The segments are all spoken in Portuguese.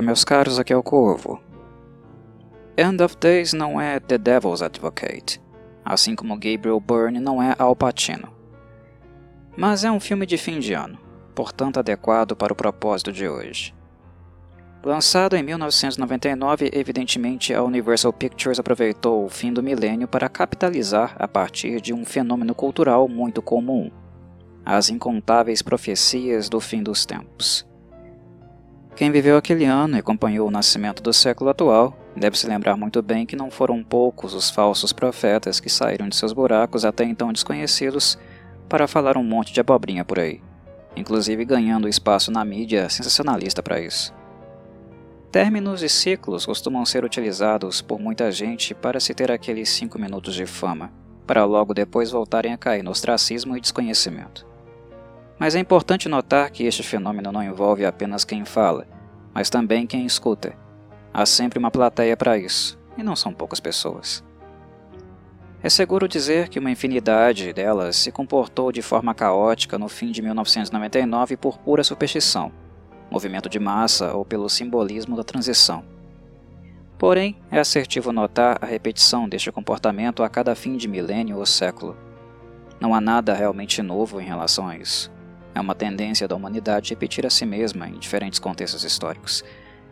Olá, meus caros, aqui é o Corvo. End of Days não é The Devil's Advocate, assim como Gabriel Byrne não é Al Pacino. Mas é um filme de fim de ano, portanto adequado para o propósito de hoje. Lançado em 1999, evidentemente a Universal Pictures aproveitou o fim do milênio para capitalizar a partir de um fenômeno cultural muito comum: as incontáveis profecias do fim dos tempos. Quem viveu aquele ano e acompanhou o nascimento do século atual deve se lembrar muito bem que não foram poucos os falsos profetas que saíram de seus buracos até então desconhecidos para falar um monte de abobrinha por aí, inclusive ganhando espaço na mídia sensacionalista para isso. Términos e ciclos costumam ser utilizados por muita gente para se ter aqueles cinco minutos de fama, para logo depois voltarem a cair no ostracismo e desconhecimento. Mas é importante notar que este fenômeno não envolve apenas quem fala, mas também quem escuta. Há sempre uma plateia para isso, e não são poucas pessoas. É seguro dizer que uma infinidade delas se comportou de forma caótica no fim de 1999 por pura superstição movimento de massa ou pelo simbolismo da transição. Porém, é assertivo notar a repetição deste comportamento a cada fim de milênio ou século. Não há nada realmente novo em relação a isso. É uma tendência da humanidade repetir a si mesma em diferentes contextos históricos,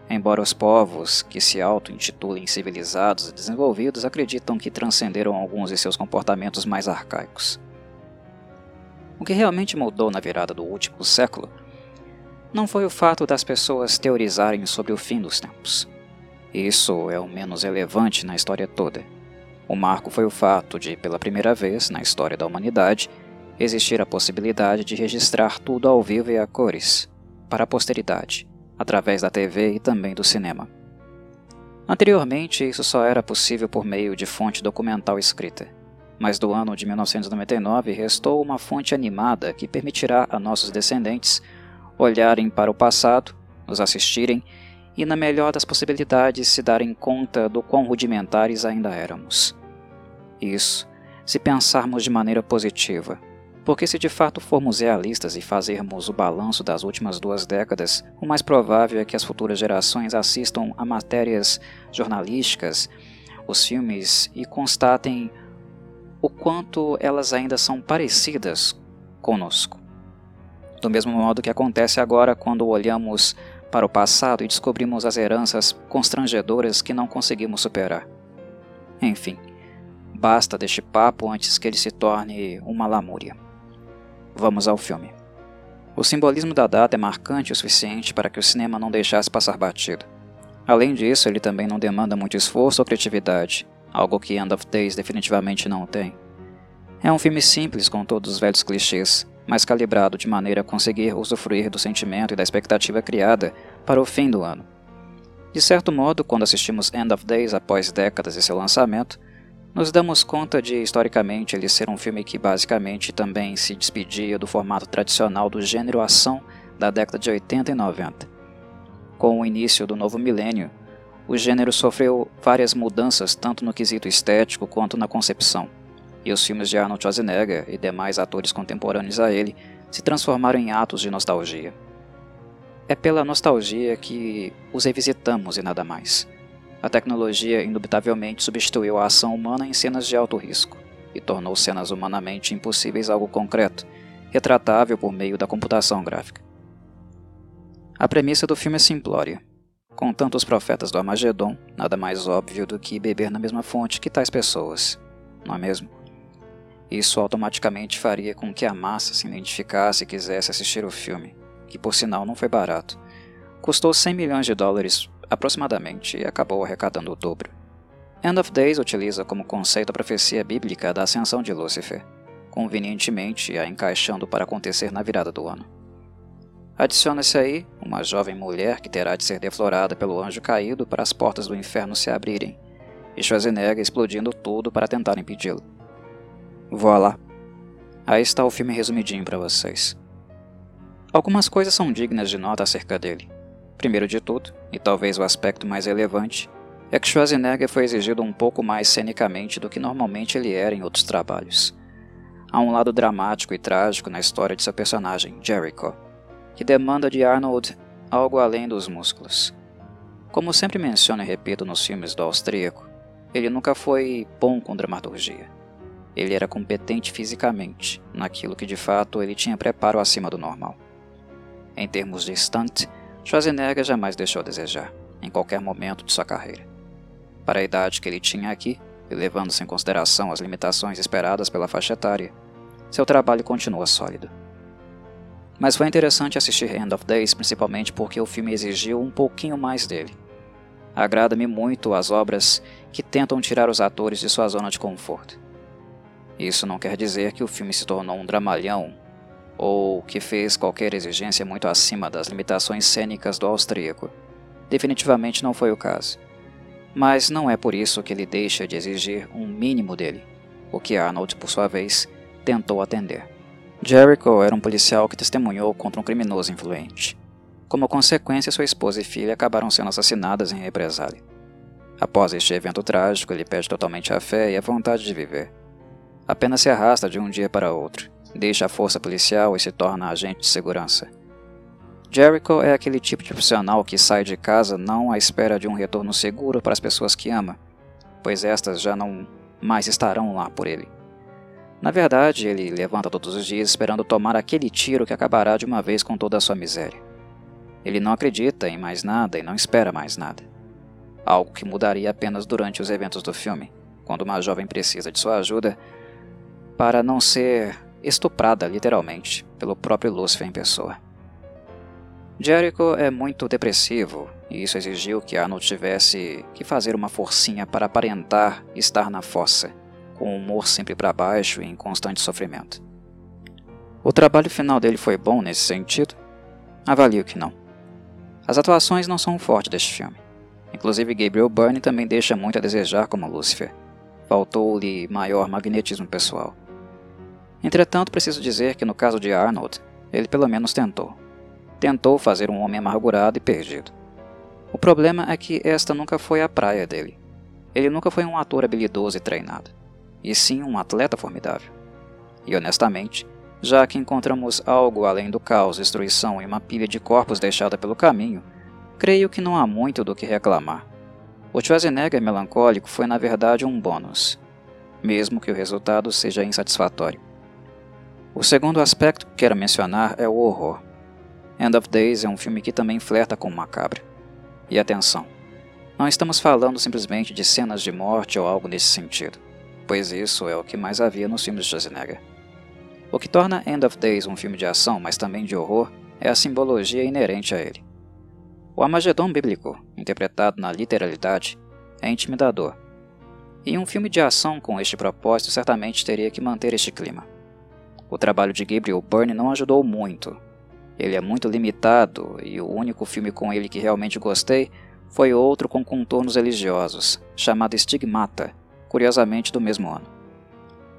embora os povos que se auto-intitulem civilizados e desenvolvidos acreditam que transcenderam alguns de seus comportamentos mais arcaicos. O que realmente mudou na virada do último século não foi o fato das pessoas teorizarem sobre o fim dos tempos. Isso é o menos relevante na história toda. O marco foi o fato de, pela primeira vez na história da humanidade, existir a possibilidade de registrar tudo ao vivo e a cores, para a posteridade, através da TV e também do cinema. Anteriormente, isso só era possível por meio de fonte documental escrita, mas do ano de 1999 restou uma fonte animada que permitirá a nossos descendentes olharem para o passado, nos assistirem e, na melhor das possibilidades, se darem conta do quão rudimentares ainda éramos. Isso, se pensarmos de maneira positiva, porque se de fato formos realistas e fazermos o balanço das últimas duas décadas, o mais provável é que as futuras gerações assistam a matérias jornalísticas, os filmes e constatem o quanto elas ainda são parecidas conosco. Do mesmo modo que acontece agora quando olhamos para o passado e descobrimos as heranças constrangedoras que não conseguimos superar. Enfim, basta deste papo antes que ele se torne uma lamúria. Vamos ao filme. O simbolismo da data é marcante o suficiente para que o cinema não deixasse passar batido. Além disso, ele também não demanda muito esforço ou criatividade, algo que End of Days definitivamente não tem. É um filme simples com todos os velhos clichês, mas calibrado de maneira a conseguir usufruir do sentimento e da expectativa criada para o fim do ano. De certo modo, quando assistimos End of Days após décadas de seu lançamento, nos damos conta de, historicamente, ele ser um filme que basicamente também se despedia do formato tradicional do gênero ação da década de 80 e 90. Com o início do novo milênio, o gênero sofreu várias mudanças tanto no quesito estético quanto na concepção e os filmes de Arnold Schwarzenegger e demais atores contemporâneos a ele se transformaram em atos de nostalgia. É pela nostalgia que os revisitamos e nada mais. A tecnologia indubitavelmente substituiu a ação humana em cenas de alto risco e tornou cenas humanamente impossíveis algo concreto, retratável por meio da computação gráfica. A premissa do filme é simplória. Com tantos profetas do Armagedon, nada mais óbvio do que beber na mesma fonte que tais pessoas, não é mesmo? Isso automaticamente faria com que a massa se identificasse e quisesse assistir o filme, que por sinal não foi barato. Custou 100 milhões de dólares aproximadamente e acabou arrecadando o dobro. End of Days utiliza como conceito a profecia bíblica da ascensão de Lúcifer, convenientemente a encaixando para acontecer na virada do ano. Adiciona-se aí uma jovem mulher que terá de ser deflorada pelo anjo caído para as portas do inferno se abrirem, e Schwarzenegger explodindo tudo para tentar impedi-lo. Voilà. Aí está o filme resumidinho para vocês. Algumas coisas são dignas de nota acerca dele. Primeiro de tudo, e talvez o aspecto mais relevante, é que Schwarzenegger foi exigido um pouco mais cenicamente do que normalmente ele era em outros trabalhos. Há um lado dramático e trágico na história de seu personagem, Jericho, que demanda de Arnold algo além dos músculos. Como sempre menciono e repito nos filmes do austríaco, ele nunca foi bom com dramaturgia. Ele era competente fisicamente, naquilo que de fato ele tinha preparo acima do normal. Em termos de stunt, Schwarzenegger jamais deixou a desejar, em qualquer momento de sua carreira. Para a idade que ele tinha aqui, e levando-se em consideração as limitações esperadas pela faixa etária, seu trabalho continua sólido. Mas foi interessante assistir End of Days principalmente porque o filme exigiu um pouquinho mais dele. Agrada-me muito as obras que tentam tirar os atores de sua zona de conforto. Isso não quer dizer que o filme se tornou um dramalhão ou que fez qualquer exigência muito acima das limitações cênicas do austríaco. Definitivamente não foi o caso. Mas não é por isso que ele deixa de exigir um mínimo dele, o que Arnold, por sua vez, tentou atender. Jericho era um policial que testemunhou contra um criminoso influente. Como consequência, sua esposa e filha acabaram sendo assassinadas em represália. Após este evento trágico, ele perde totalmente a fé e a vontade de viver. Apenas se arrasta de um dia para outro, deixa a força policial e se torna agente de segurança. Jericho é aquele tipo de profissional que sai de casa não à espera de um retorno seguro para as pessoas que ama, pois estas já não mais estarão lá por ele. Na verdade, ele levanta todos os dias esperando tomar aquele tiro que acabará de uma vez com toda a sua miséria. Ele não acredita em mais nada e não espera mais nada. Algo que mudaria apenas durante os eventos do filme, quando uma jovem precisa de sua ajuda para não ser estuprada literalmente pelo próprio Lucifer em pessoa. Jericho é muito depressivo e isso exigiu que Arnold tivesse que fazer uma forcinha para aparentar estar na fossa com o humor sempre para baixo e em constante sofrimento. O trabalho final dele foi bom nesse sentido? Avalio que não. As atuações não são o forte deste filme. Inclusive Gabriel Byrne também deixa muito a desejar como Lucifer. Faltou-lhe maior magnetismo pessoal. Entretanto, preciso dizer que no caso de Arnold, ele pelo menos tentou. Tentou fazer um homem amargurado e perdido. O problema é que esta nunca foi a praia dele. Ele nunca foi um ator habilidoso e treinado e sim um atleta formidável. E honestamente, já que encontramos algo além do caos, destruição e uma pilha de corpos deixada pelo caminho, creio que não há muito do que reclamar. O Schwarzenegger melancólico foi na verdade um bônus, mesmo que o resultado seja insatisfatório. O segundo aspecto que quero mencionar é o horror. End of Days é um filme que também flerta com o macabro. E atenção, não estamos falando simplesmente de cenas de morte ou algo nesse sentido pois isso é o que mais havia nos filmes de Schwarzenegger. O que torna End of Days um filme de ação, mas também de horror, é a simbologia inerente a ele. O Armagedon bíblico, interpretado na literalidade, é intimidador. E um filme de ação com este propósito certamente teria que manter este clima. O trabalho de Gabriel Byrne não ajudou muito. Ele é muito limitado e o único filme com ele que realmente gostei foi outro com contornos religiosos, chamado Stigmata, curiosamente do mesmo ano.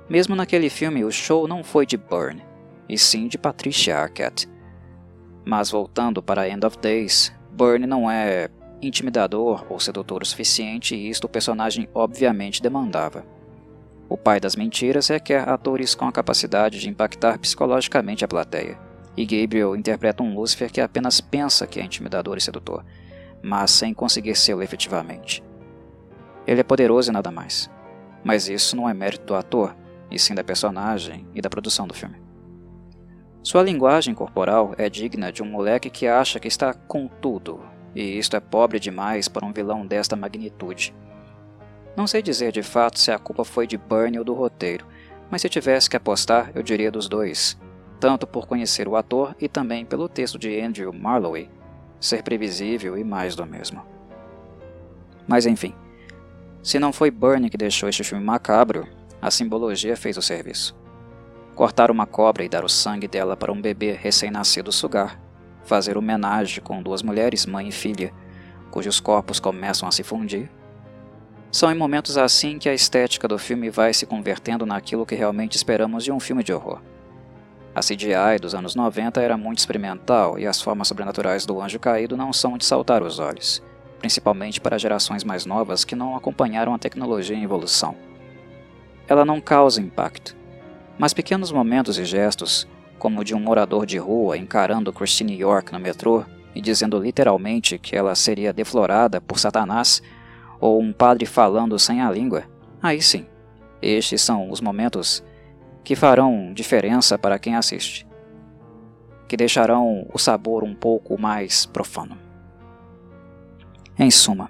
Mesmo naquele filme, o show não foi de Byrne, e sim de Patricia Arquette. Mas voltando para End of Days, Byrne não é intimidador ou sedutor o suficiente e isto o personagem obviamente demandava. O pai das mentiras requer atores com a capacidade de impactar psicologicamente a plateia, e Gabriel interpreta um Lucifer que apenas pensa que é intimidador e sedutor, mas sem conseguir ser efetivamente. Ele é poderoso e nada mais. Mas isso não é mérito do ator, e sim da personagem e da produção do filme. Sua linguagem corporal é digna de um moleque que acha que está com tudo, e isto é pobre demais para um vilão desta magnitude. Não sei dizer de fato se a culpa foi de Bernie ou do roteiro, mas se tivesse que apostar, eu diria dos dois, tanto por conhecer o ator e também pelo texto de Andrew Marlowe, ser previsível e mais do mesmo. Mas enfim, se não foi Burnie que deixou este filme macabro, a simbologia fez o serviço. Cortar uma cobra e dar o sangue dela para um bebê recém-nascido sugar. Fazer homenagem com duas mulheres, mãe e filha, cujos corpos começam a se fundir. São em momentos assim que a estética do filme vai se convertendo naquilo que realmente esperamos de um filme de horror. A CGI dos anos 90 era muito experimental e as formas sobrenaturais do anjo caído não são de saltar os olhos principalmente para gerações mais novas que não acompanharam a tecnologia em evolução. Ela não causa impacto, mas pequenos momentos e gestos, como o de um morador de rua encarando Christine York no metrô, e dizendo literalmente que ela seria deflorada por Satanás, ou um padre falando sem a língua, aí sim, estes são os momentos que farão diferença para quem assiste, que deixarão o sabor um pouco mais profano. Em suma,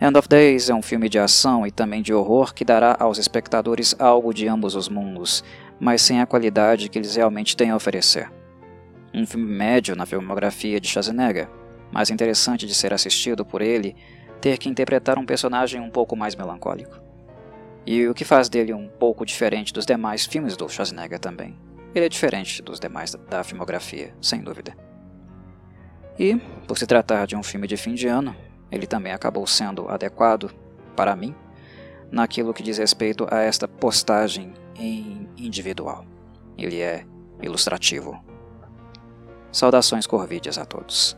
End of Days é um filme de ação e também de horror que dará aos espectadores algo de ambos os mundos, mas sem a qualidade que eles realmente têm a oferecer. Um filme médio na filmografia de Schwarzenegger, mas interessante de ser assistido por ele ter que interpretar um personagem um pouco mais melancólico. E o que faz dele um pouco diferente dos demais filmes do Schwarzenegger também. Ele é diferente dos demais da filmografia, sem dúvida. E, por se tratar de um filme de fim de ano, ele também acabou sendo adequado, para mim, naquilo que diz respeito a esta postagem em individual. Ele é ilustrativo. Saudações corvídeas a todos.